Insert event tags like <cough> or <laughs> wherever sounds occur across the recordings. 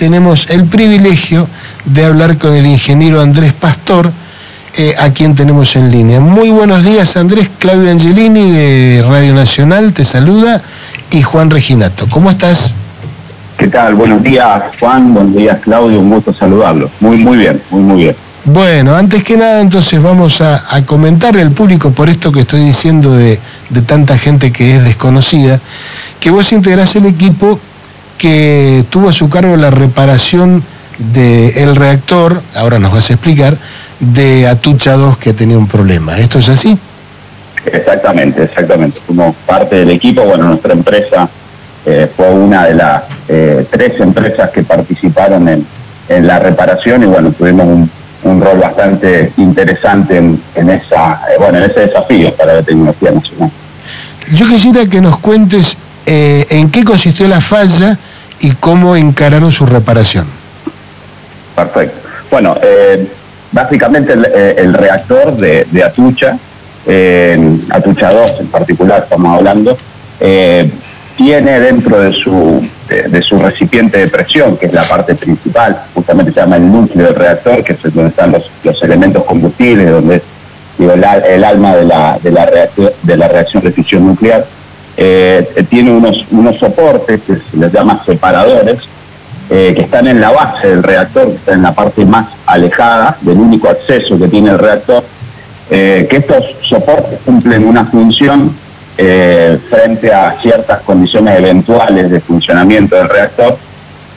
tenemos el privilegio de hablar con el ingeniero Andrés Pastor, eh, a quien tenemos en línea. Muy buenos días Andrés, Claudio Angelini de Radio Nacional te saluda y Juan Reginato. ¿Cómo estás? ¿Qué tal? Buenos días Juan, buenos días Claudio, un gusto saludarlo. Muy, muy bien, muy, muy bien. Bueno, antes que nada entonces vamos a, comentarle al público por esto que estoy diciendo de, de tanta gente que es desconocida, que vos integrás el equipo que tuvo a su cargo la reparación del reactor, ahora nos vas a explicar, de Atucha 2 que tenía un problema. ¿Esto es así? Exactamente, exactamente. Fuimos parte del equipo, bueno, nuestra empresa eh, fue una de las eh, tres empresas que participaron en, la reparación y bueno, tuvimos un, rol bastante interesante en, esa, eh, bueno, en ese desafío para la tecnología nacional. Yo quisiera que nos cuentes en qué consistió la falla y cómo encararon su reparación. Perfecto. Bueno, eh, básicamente el, eh, reactor de, Atucha, eh, Atucha 2 en particular estamos hablando, tiene dentro de su, de, su recipiente de presión, que es la parte principal, justamente se llama el núcleo del reactor, que es donde están los, los elementos combustibles, donde es el, alma de la, de, la de la reacción de fisión nuclear, eh, tiene unos, unos soportes que se les llama separadores, eh, que están en la base del reactor, que están en la parte más alejada del único acceso que tiene el reactor, eh, que estos soportes cumplen una función frente a ciertas condiciones eventuales de funcionamiento del reactor.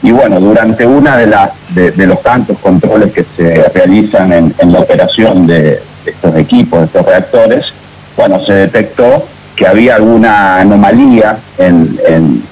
Y bueno, durante una de, las de, los tantos controles que se realizan en, la operación de estos equipos, de estos reactores, bueno, se detectó que había alguna anomalía en,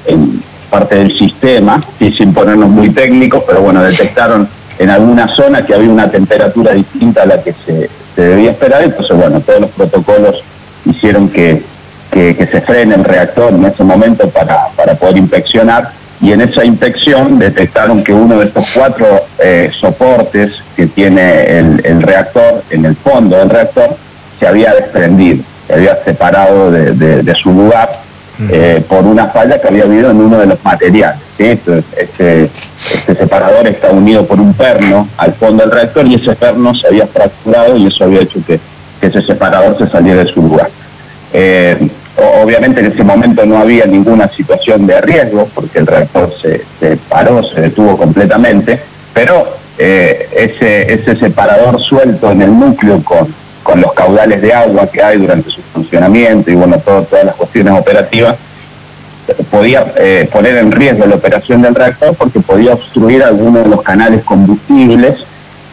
parte del sistema, sin ponernos muy técnicos, pero bueno, detectaron en alguna zona que había una temperatura distinta a la que se, debía esperar, entonces bueno, todos los protocolos hicieron que, se frene el reactor en ese momento para, poder inspeccionar y en esa inspección detectaron que uno de estos cuatro eh, soportes que tiene el reactor en el fondo del reactor se había desprendido se había separado de, su lugar eh, por una falla que había habido en uno de los materiales. Este, este, separador está unido por un perno al fondo del reactor y ese perno se había fracturado y eso había hecho que, ese separador se saliera de su lugar. Eh, obviamente en ese momento no había ninguna situación de riesgo porque el reactor se, paró, se detuvo completamente, pero eh, ese, ese separador suelto en el núcleo con, con los caudales de agua que hay durante su funcionamiento y bueno, todas las cuestiones operativas, podía eh, poner en riesgo la operación del reactor porque podía obstruir algunos de los canales combustibles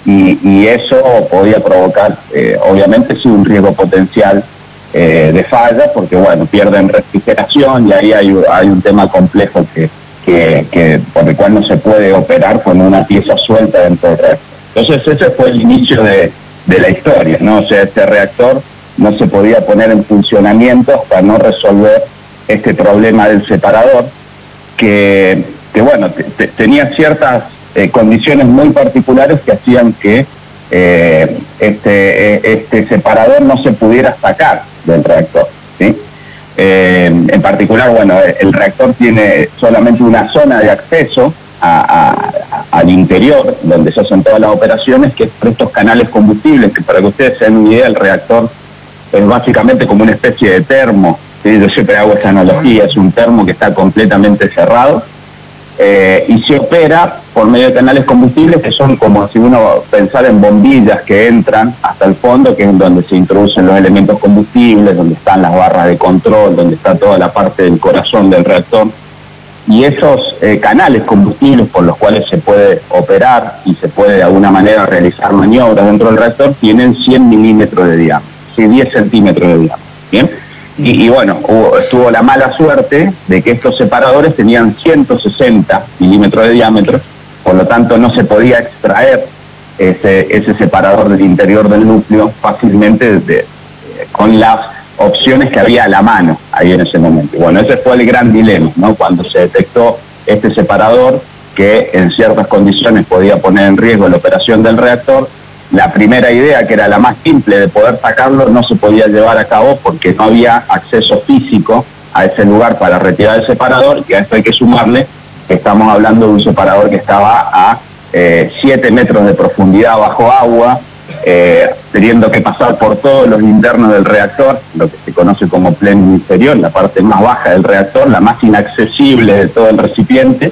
y, eso podía provocar, eh, obviamente, sí, un riesgo potencial eh, de falla porque, bueno, pierden refrigeración y ahí hay, un tema complejo que, que, por el cual no se puede operar con una pieza suelta dentro del reactor. Entonces ese fue el inicio de, de la historia, ¿no? O sea, este reactor no se podía poner en funcionamiento para no resolver este problema del separador, que, bueno, tenía ciertas eh, condiciones muy particulares que hacían que eh, este, eh, este separador no se pudiera sacar del reactor. ¿sí? en particular, bueno, el reactor tiene solamente una zona de acceso al interior, donde se hacen todas las operaciones, que es por estos canales combustibles, que para que ustedes se den una idea, el reactor es básicamente como una especie de termo. Yo siempre hago esta analogía, es un termo que está completamente cerrado eh, y se opera por medio de canales combustibles que son como si uno pensara en bombillas que entran hasta el fondo, que es donde se introducen los elementos combustibles, donde están las barras de control, donde está toda la parte del corazón del reactor y esos eh, canales combustibles por los cuales se puede operar y se puede de alguna manera realizar maniobras dentro del reactor tienen 100 milímetros de diámetro, 10 centímetros de diámetro. ¿bien? Y, bueno, estuvo la mala suerte de que estos separadores tenían 160 milímetros de diámetro, por lo tanto no se podía extraer ese, ese separador del interior del núcleo fácilmente de, con las opciones que había a la mano ahí en ese momento. Bueno, ese fue el gran dilema, ¿no? Cuando se detectó este separador que en ciertas condiciones podía poner en riesgo la operación del reactor, la primera idea, que era la más simple de poder sacarlo, no se podía llevar a cabo porque no había acceso físico a ese lugar para retirar el separador, y a esto hay que sumarle estamos hablando de un separador que estaba a 7 metros de profundidad bajo agua, teniendo que pasar por todos los internos del reactor, lo que se conoce como pleno inferior, la parte más baja del reactor, la más inaccesible de todo el recipiente,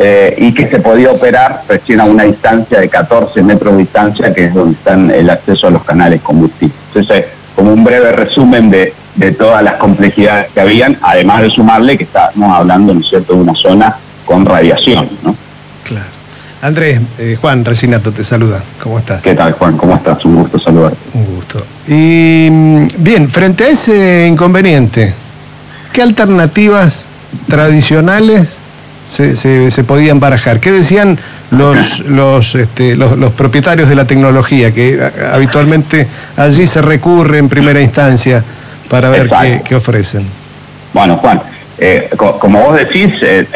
eh, y que se podía operar recién a una distancia de 14 metros de distancia, que es donde están el acceso a los canales combustibles. Entonces, como un breve resumen de, todas las complejidades que habían, además de sumarle que estamos hablando, ¿no cierto?, de una zona con radiación, ¿no? Claro. Andrés, eh, Juan Resinato te saluda. ¿Cómo estás? ¿Qué tal, Juan? ¿Cómo estás? Un gusto saludarte. Un gusto. Y mm, bien, frente a ese inconveniente, ¿qué alternativas tradicionales se, se, podían barajar. ¿Qué decían los, <laughs> los, este, los, propietarios de la tecnología? Que habitualmente allí se recurre en primera instancia para ver qué, ofrecen. Bueno, Juan, eh, como vos decís, eh,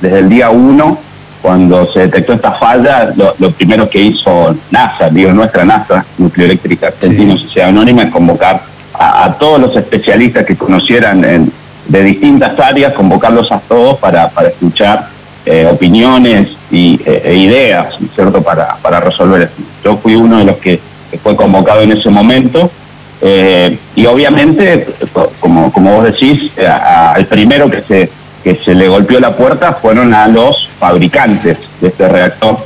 desde el día uno, cuando se detectó esta falla, lo, primero que hizo NASA, digo nuestra NASA, Nucleoeléctrica Argentina Sociedad Anónima, es convocar a, a todos los especialistas que conocieran en de distintas áreas, convocarlos a todos para, para escuchar eh, opiniones y, eh, e ideas, ¿cierto?, para, para resolver esto. Yo fui uno de los que, fue convocado en ese momento eh, y obviamente, como, como vos decís, al primero que se, que se le golpeó la puerta fueron a los fabricantes de este reactor,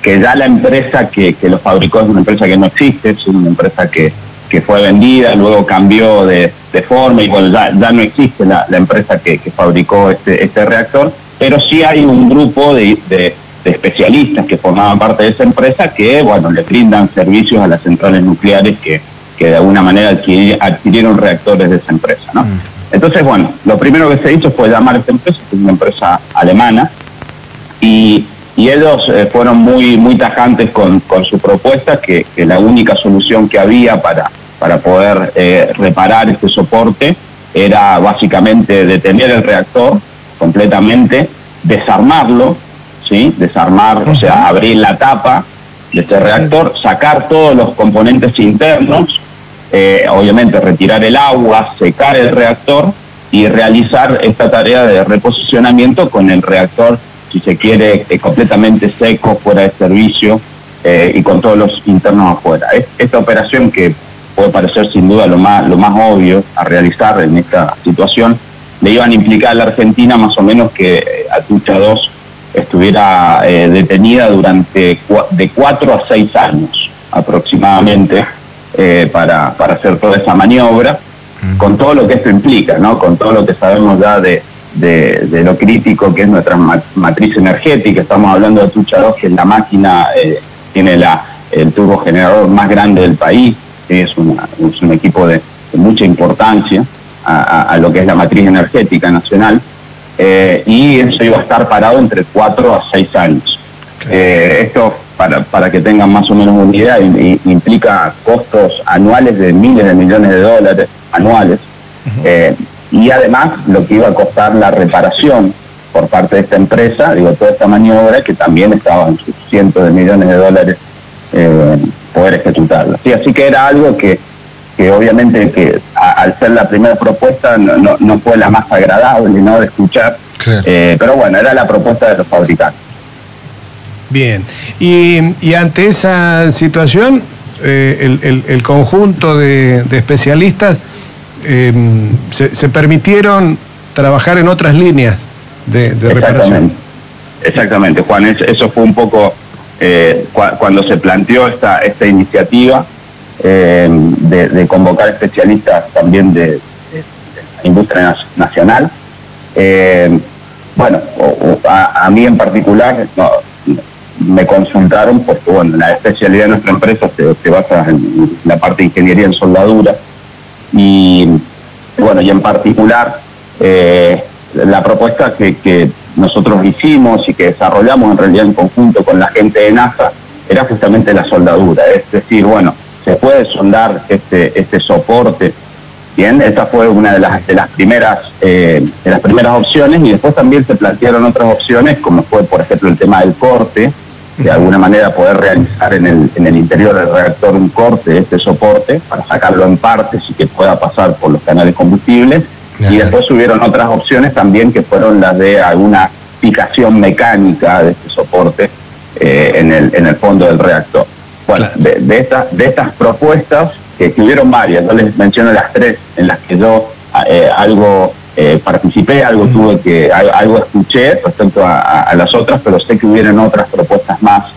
que ya la empresa que, que lo fabricó es una empresa que no existe, es una empresa que, que fue vendida, luego cambió de, forma y bueno, ya, no existe la, empresa que, fabricó este, este reactor, pero sí hay un grupo de, especialistas que formaban parte de esa empresa que, bueno, le brindan servicios a las centrales nucleares que, que de alguna manera adquirieron reactores de esa empresa. Mm. Entonces, bueno, lo primero que se hizo fue llamar a esta empresa, que es una empresa alemana, y, ellos eh, fueron muy, muy tajantes con, su propuesta, que la única solución que había para, para poder eh, reparar este soporte era básicamente detener el reactor completamente, desarmarlo, ¿sí? desarmar, o sea, abrir la tapa de este reactor, sacar todos los componentes internos, eh, obviamente retirar el agua, secar el reactor y realizar esta tarea de reposicionamiento con el reactor, si se quiere, eh, completamente seco, fuera de servicio y con todos los internos afuera. Esta operación que puede parecer sin duda lo más, lo más obvio a realizar en esta situación, le iban a implicar a la Argentina más o menos que eh, Atucha 2 estuviera eh, detenida durante de cuatro a seis años aproximadamente eh, para, para hacer toda esa maniobra, con todo lo que esto implica, ¿no? con todo lo que sabemos ya de, de, lo crítico que es nuestra matriz energética. Estamos hablando de Atucha 2, que es la máquina, tiene la, el turbo generador más grande del país, es, un equipo de, mucha importancia a, lo que es la matriz energética nacional, eh, y eso iba a estar parado entre 4 a 6 años. Eh, esto, para, para que tengan más o menos una idea, implica costos anuales de miles de millones de dólares anuales, eh, y además lo que iba a costar la reparación por parte de esta empresa, digo, toda esta maniobra que también estaba en sus cientos de millones de dólares poder ejecutarlo. Sí, así que era algo que, que obviamente que al ser la primera propuesta no, no, fue la más agradable ¿no? de escuchar, eh, pero bueno, era la propuesta de los fabricantes. Bien, y, ante esa situación, eh, el, conjunto de, especialistas em, se, permitieron trabajar en otras líneas de, de Exactamente. reparación. Exactamente, Juan, eso fue un poco eh, cuando se planteó esta, iniciativa eh, de, convocar especialistas también de, la industria nacional. Bueno, a, mí en particular me consultaron porque bueno, la especialidad de nuestra empresa se, basa en la parte de ingeniería en soldadura. Y bueno, y en particular la propuesta que, que nosotros hicimos y que desarrollamos en realidad en conjunto con la gente de NASA era justamente la soldadura, es decir, bueno, se puede soldar este, este soporte, bien, esta fue una de las, de las primeras eh, de las primeras opciones y después también se plantearon otras opciones como fue por ejemplo el tema del corte, de alguna manera poder realizar en el, en el interior del reactor un corte de este soporte para sacarlo en partes y que pueda pasar por los canales combustibles. Y después hubieron otras opciones también que fueron las de alguna fijación mecánica de este soporte eh, en, el, en el fondo del reactor. Bueno, de, de, de estas propuestas, que tuvieron varias, yo les menciono las tres en las que yo eh, algo eh, participé, algo tuve que, algo escuché respecto a, las otras, pero sé que hubieron otras propuestas más.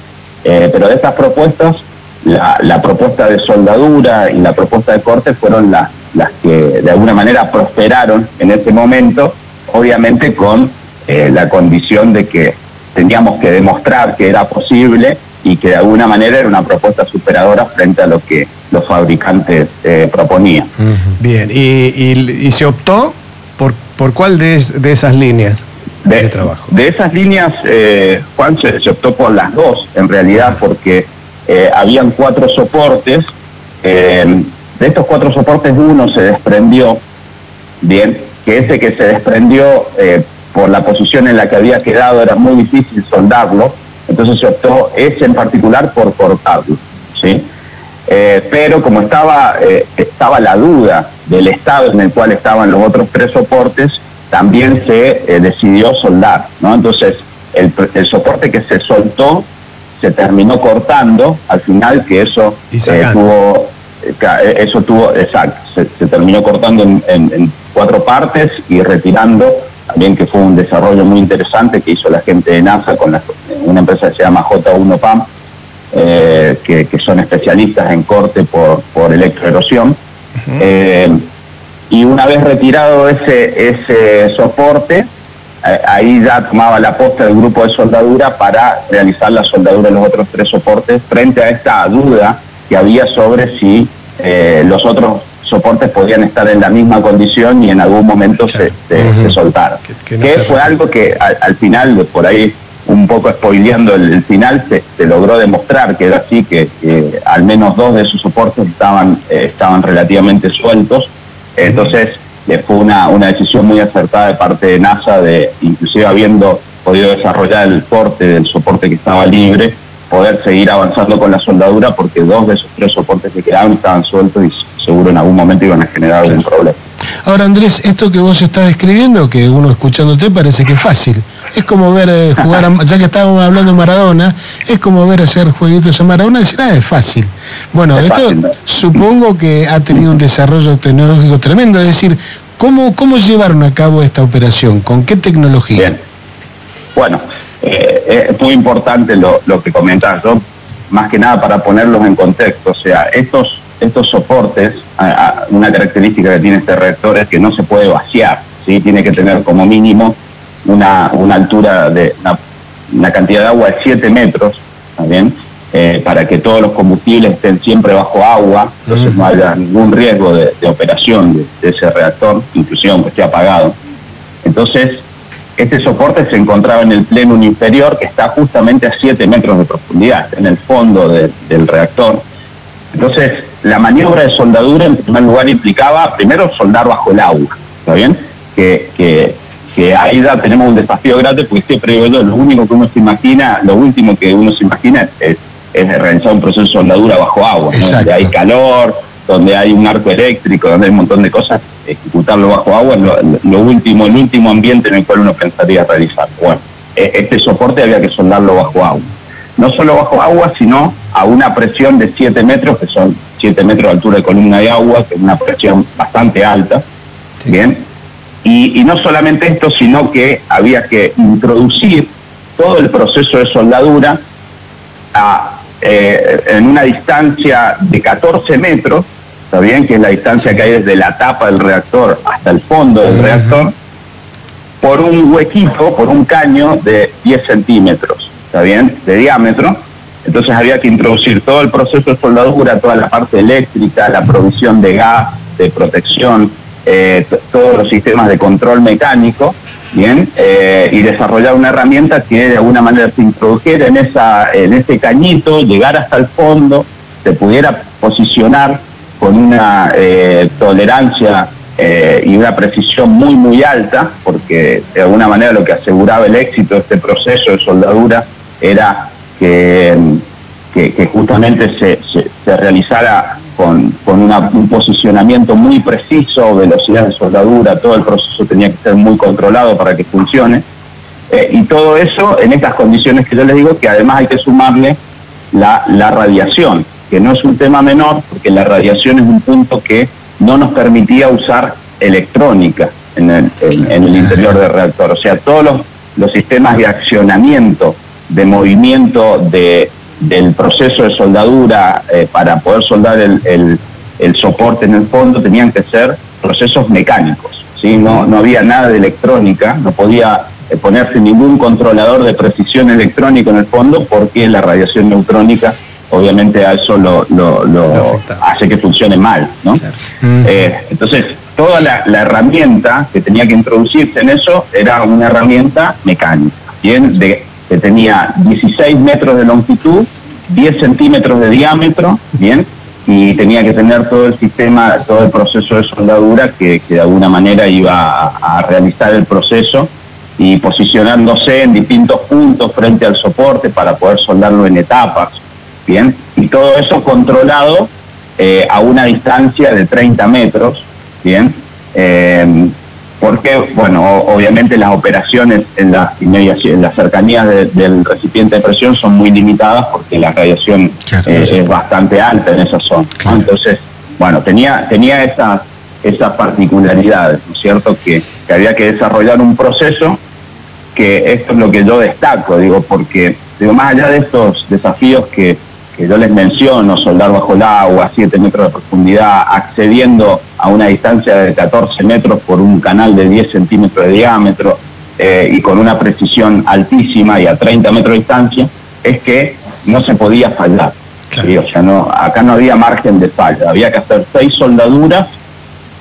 pero de estas propuestas, la, la, propuesta de soldadura y la propuesta de corte fueron las, las que de alguna manera prosperaron en ese momento, obviamente con la condición de que teníamos que demostrar que era posible y que de alguna manera era una propuesta superadora frente a lo que los fabricantes eh, proponían. Bien, ¿Y, se optó por, cuál de, esas líneas de, trabajo? De esas líneas, eh, Juan, se, optó por las dos, en realidad, porque eh, habían cuatro soportes. de estos cuatro soportes, uno se desprendió, bien, que ese que se desprendió por la posición en la que había quedado era muy difícil soldarlo, entonces se optó ese en particular por cortarlo, ¿sí? Eh, pero como estaba, eh, estaba la duda del estado en el cual estaban los otros tres soportes, también se eh, decidió soldar, ¿no? Entonces el, soporte que se soltó se terminó cortando, al final que eso tuvo, eso tuvo, exacto, se, terminó cortando en cuatro partes y retirando también que fue un desarrollo muy interesante que hizo la gente de NASA con una empresa que se llama J1 PAM, eh, que, son especialistas en corte por, por electroerosión. Eh, y una vez retirado ese, ese soporte, eh, ahí ya tomaba la posta del grupo de soldadura para realizar la soldadura de los otros tres soportes frente a esta duda que había sobre si los otros soportes podían estar en la misma condición y en algún momento se, se, soltaron. Que, fue algo que al, final, por ahí un poco spoileando el, final, se, logró demostrar que era así, que, al menos dos de esos soportes estaban, eh, estaban relativamente sueltos. Entonces eh, fue una, una decisión muy acertada de parte de NASA, de inclusive habiendo podido desarrollar el porte del soporte que estaba libre, poder seguir avanzando con la soldadura porque dos de esos tres soportes que quedaban estaban sueltos y seguro en algún momento iban a generar algún problema. Ahora Andrés, esto que vos estás describiendo, que uno escuchándote parece que es fácil. Es como ver eh, jugar, ya que estábamos hablando de Maradona, es como ver hacer jueguitos en Maradona y decir, ah, es fácil. Bueno, esto supongo que ha tenido un desarrollo tecnológico tremendo, es decir, ¿cómo, cómo llevaron a cabo esta operación? ¿Con qué tecnología? Bien. Bueno, eh, es muy importante lo, lo que comentás, ¿no? más que nada para ponerlos en contexto. O sea, estos, estos soportes, una característica que tiene este reactor es que no se puede vaciar, ¿sí? tiene que tener como mínimo una, una altura de una, cantidad de agua de 7 metros, ¿está eh, para que todos los combustibles estén siempre bajo agua, entonces no haya ningún riesgo de, operación de, ese reactor, inclusive aunque esté apagado. Entonces, este soporte se encontraba en el plenum inferior, que está justamente a 7 metros de profundidad, en el fondo del reactor. Entonces, la maniobra de soldadura, en primer lugar, implicaba primero soldar bajo el agua, ¿está bien? Que, que, ahí ya tenemos un desafío grande, porque siempre lo único que uno se imagina, lo último que uno se imagina es, realizar un proceso de soldadura bajo agua, donde hay calor, donde hay un arco eléctrico, donde hay un montón de cosas ejecutarlo bajo agua es lo, último, el último ambiente en el cual uno pensaría realizar. Bueno, e, este soporte había que soldarlo bajo agua. No solo bajo agua, sino a una presión de 7 metros, que son 7 metros de altura de columna de agua, que es una presión bastante alta. Bien. Y, no solamente esto, sino que había que introducir todo el proceso de soldadura eh, en una distancia de 14 metros ¿está bien? Que es la distancia que hay desde la tapa del reactor hasta el fondo del reactor, por un huequito, por un caño de 10 centímetros, ¿está bien? De diámetro. Entonces había que introducir todo el proceso de soldadura, toda la parte eléctrica, la provisión de gas, de protección, eh, todos los sistemas de control mecánico, bien, eh, y desarrollar una herramienta que de alguna manera se introdujera en, ese cañito, llegar hasta el fondo, se pudiera posicionar con una eh, tolerancia y una precisión muy, muy alta, porque de alguna manera lo que aseguraba el éxito de este proceso de soldadura era que, justamente se, realizara con, con un posicionamiento muy preciso, velocidad de soldadura, todo el proceso tenía que ser muy controlado para que funcione. Eh, y todo eso en estas condiciones que yo les digo, que además hay que sumarle la, la radiación, que no es un tema menor, porque la radiación es un punto que no nos permitía usar electrónica en el, en, el interior del reactor. O sea, todos los, los sistemas de accionamiento, de movimiento de, del proceso de soldadura eh, para poder soldar el, el, el, soporte en el fondo tenían que ser procesos mecánicos. ¿sí? No, no había nada de electrónica, no podía eh, ponerse ningún controlador de precisión electrónico en el fondo porque la radiación neutrónica obviamente a eso lo, lo, hace que funcione mal. ¿no? Eh, entonces, toda la, herramienta que tenía que introducirse en eso era una herramienta mecánica, ¿bien? De, que tenía 16 metros de longitud, 10 centímetros de diámetro, ¿bien? y tenía que tener todo el sistema, todo el proceso de soldadura que, de alguna manera iba a, realizar el proceso y posicionándose en distintos puntos frente al soporte para poder soldarlo en etapas. Bien, y todo eso controlado eh, a una distancia de 30 metros, bien, eh, porque, bueno, obviamente las operaciones en las en las cercanías del recipiente de presión son muy limitadas porque la radiación eh, es bastante alta en esa zona. Entonces, bueno, tenía, tenía esas, esas particularidades, ¿no es cierto?, que, que había que desarrollar un proceso que esto es lo que yo destaco, digo, porque, digo, más allá de estos desafíos que que yo les menciono, soldar bajo el agua, 7 metros de profundidad, accediendo a una distancia de 14 metros por un canal de 10 centímetros de diámetro eh, y con una precisión altísima y a 30 metros de distancia, es que no se podía fallar. O sea, no, acá no había margen de falla, había que hacer seis soldaduras,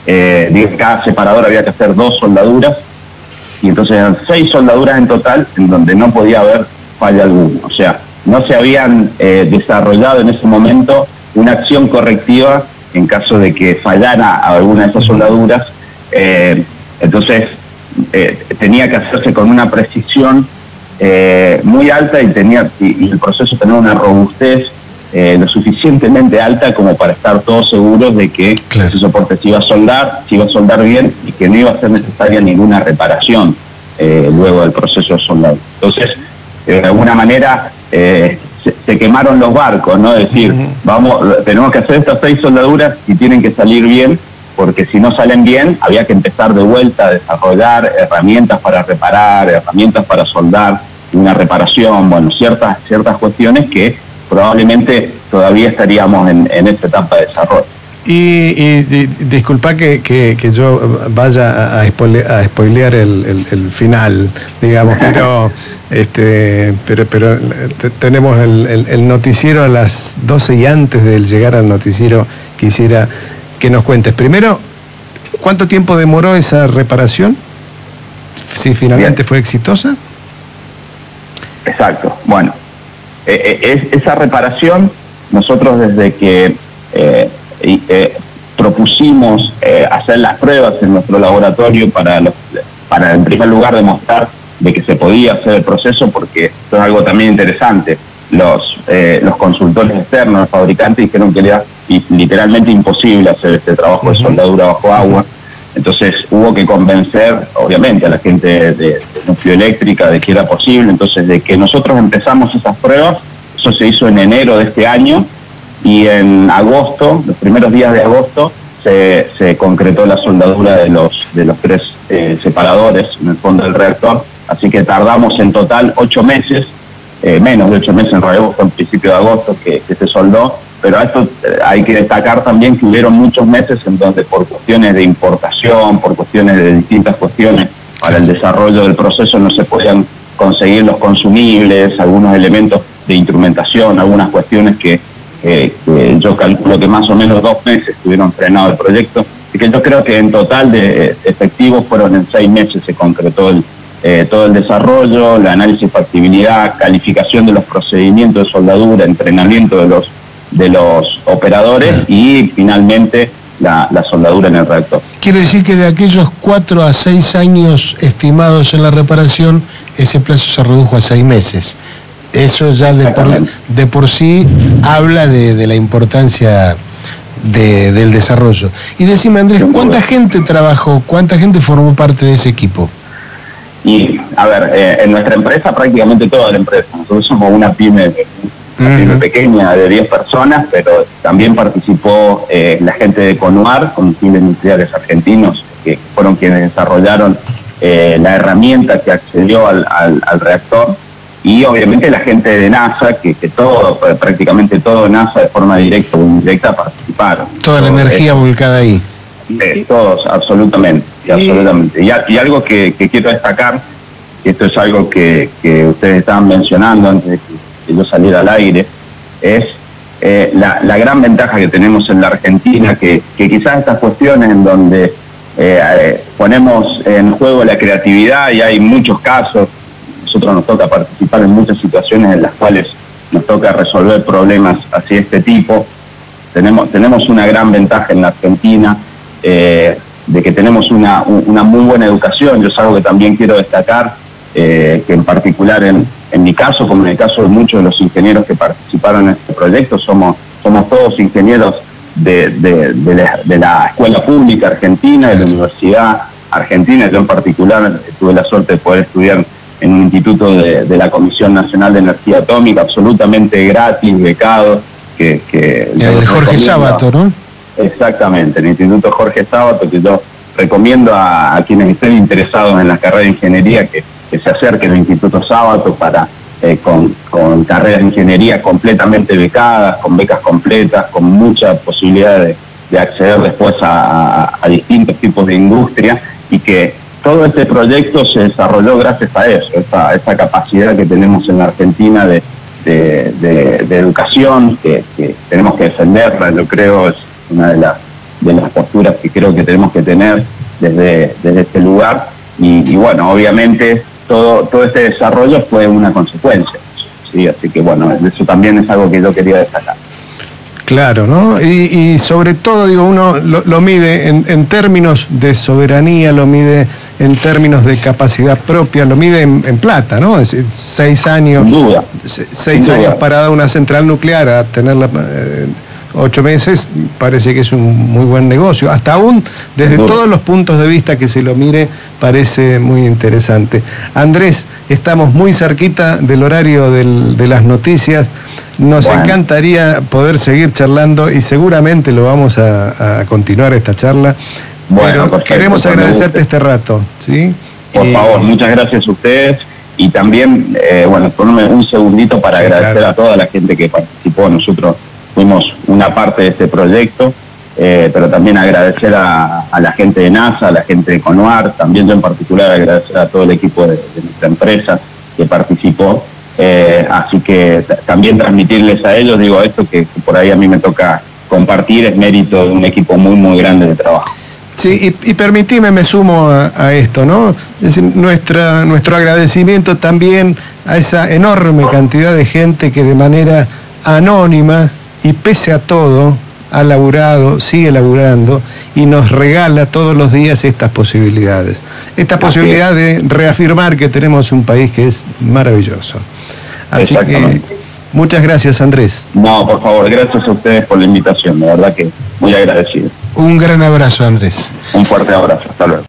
eh, cada separador había que hacer dos soldaduras, y entonces eran seis soldaduras en total en donde no podía haber falla alguna. O sea, no se habían eh, desarrollado en ese momento una acción correctiva en caso de que fallara alguna de esas soldaduras. Eh, entonces, eh, tenía que hacerse con una precisión muy alta y, tenía, y, el proceso tenía una robustez lo suficientemente alta como para estar todos seguros de que ese soporte se iba a soldar, se iba a soldar bien y que no iba a ser necesaria ninguna reparación luego del proceso de soldado. Entonces, de alguna manera eh, se, quemaron los barcos, ¿no? Es decir, vamos, tenemos que hacer estas seis soldaduras y tienen que salir bien, porque si no salen bien, había que empezar de vuelta a desarrollar herramientas para reparar, herramientas para soldar, una reparación, bueno, ciertas, ciertas cuestiones que probablemente todavía estaríamos en, en esta etapa de desarrollo. Y, disculpa que, yo vaya a, a spoilear el, final, digamos, pero <laughs> este pero pero tenemos el, noticiero a las 12 y antes de llegar al noticiero quisiera que nos cuentes. Primero, ¿cuánto tiempo demoró esa reparación? Si finalmente fue exitosa. Exacto. Bueno, eh, eh, esa reparación, nosotros desde que... Eh, eh, propusimos eh, hacer las pruebas en nuestro laboratorio para, para en primer lugar demostrar de que se podía hacer el proceso porque esto es algo también interesante. Los, eh, los consultores externos, los fabricantes dijeron que era literalmente imposible hacer este trabajo de soldadura bajo agua. Entonces hubo que convencer, obviamente, a la gente de, de Núcleo Eléctrica de que era posible. Entonces, de que nosotros empezamos esas pruebas, eso se hizo en enero de este año, y en agosto, los primeros días de agosto, se, se concretó la soldadura de los, de los tres eh, separadores en el fondo del reactor, así que tardamos en total ocho meses, eh, menos de ocho meses en realidad, fue en principio de agosto que, se soldó, pero a esto eh, hay que destacar también que hubieron muchos meses en donde por cuestiones de importación, por cuestiones de distintas cuestiones para el desarrollo del proceso no se podían conseguir los consumibles, algunos elementos de instrumentación, algunas cuestiones que yo calculo que más o menos dos meses estuvieron frenados el proyecto, y que yo creo que en total de efectivos fueron en seis meses se concretó el, eh, todo el desarrollo, el análisis de factibilidad, calificación de los procedimientos de soldadura, entrenamiento de los, de los operadores y finalmente la, la, soldadura en el reactor. Quiere decir que de aquellos cuatro a seis años estimados en la reparación, ese plazo se redujo a seis meses. Eso ya de por, de por sí habla de, la importancia del desarrollo. Y decime, Andrés, ¿cuánta gente trabajó, cuánta gente formó parte de ese equipo? Y, a ver, eh, en nuestra empresa, prácticamente toda la empresa, nosotros somos una pyme, una pyme pequeña de 10 personas, pero también participó eh, la gente de CONUAR, Combustibles Industriales Argentinos, que fueron quienes desarrollaron eh, la herramienta que accedió al, al, reactor, y obviamente la gente de NASA, que, que todo, prácticamente todo NASA de forma directa o indirecta participaron. Toda la energía volcada ahí. Eh, todos, absolutamente. Y, absolutamente. Y, algo que, quiero destacar, que esto es algo que, ustedes estaban mencionando antes de que, yo saliera al aire, es eh, la, gran ventaja que tenemos en la Argentina, que, quizás estas cuestiones en donde eh, ponemos en juego la creatividad y hay muchos casos, nosotros nos toca participar en muchas situaciones en las cuales nos toca resolver problemas así de este tipo. Tenemos, tenemos una gran ventaja en la Argentina eh, de que tenemos una, muy buena educación. Yo es algo que también quiero destacar, eh, que en particular en, mi caso, como en el caso de muchos de los ingenieros que participaron en este proyecto, somos, somos todos ingenieros de, la, escuela pública argentina, de la universidad argentina. Yo en particular tuve la suerte de poder estudiar en un instituto de, la Comisión Nacional de Energía Atómica, absolutamente gratis, becado. Que, que de Jorge Sábato, ¿no? Exactamente, el Instituto Jorge Sábato, que yo recomiendo a, quienes estén interesados en la carrera de ingeniería que, se acerquen al Instituto Sábato para eh, con, carreras de ingeniería completamente becadas, con becas completas, con mucha posibilidad de, acceder después a, distintos tipos de industria y que todo este proyecto se desarrolló gracias a eso, esa, esa capacidad que tenemos en la Argentina de, educación, que, tenemos que defenderla, yo creo, es una de las, de las posturas que creo que tenemos que tener desde, desde este lugar. Y, bueno, obviamente todo, todo este desarrollo fue una consecuencia. ¿sí? Así que bueno, eso también es algo que yo quería destacar. Claro, ¿no? Y, sobre todo, digo, uno lo, mide en, términos de soberanía, lo mide en términos de capacidad propia, lo mide en, plata, ¿no? Es decir, seis años, duda. seis años para dar una central nuclear a tenerla eh, ocho meses, parece que es un muy buen negocio. Hasta aún, desde todos los puntos de vista que se lo mire, parece muy interesante. Andrés, estamos muy cerquita del horario de las noticias. Nos encantaría poder seguir charlando y seguramente lo vamos a, continuar esta charla. Bueno, pero queremos agradecerte este rato, ¿sí? Por favor, muchas gracias a ustedes y también, eh, bueno, ponme un segundito para agradecer a toda la gente que participó. Nosotros fuimos una parte de este proyecto, eh, pero también agradecer a, la gente de NASA, a la gente de Conuar, también yo en particular agradecer a todo el equipo de, nuestra empresa que participó. Eh, así que también transmitirles a ellos, digo esto que, por ahí a mí me toca compartir, es mérito de un equipo muy, muy grande de trabajo. Sí, y, y me sumo a, esto, ¿no? Es decir, nuestra, nuestro agradecimiento también a esa enorme cantidad de gente que de manera anónima y pese a todo ha laburado, sigue laburando y nos regala todos los días estas posibilidades. Esta posibilidad de reafirmar que tenemos un país que es maravilloso. Así que muchas gracias Andrés. No, por favor, gracias a ustedes por la invitación, de verdad que muy agradecido. Un gran abrazo Andrés. Un fuerte abrazo, hasta luego.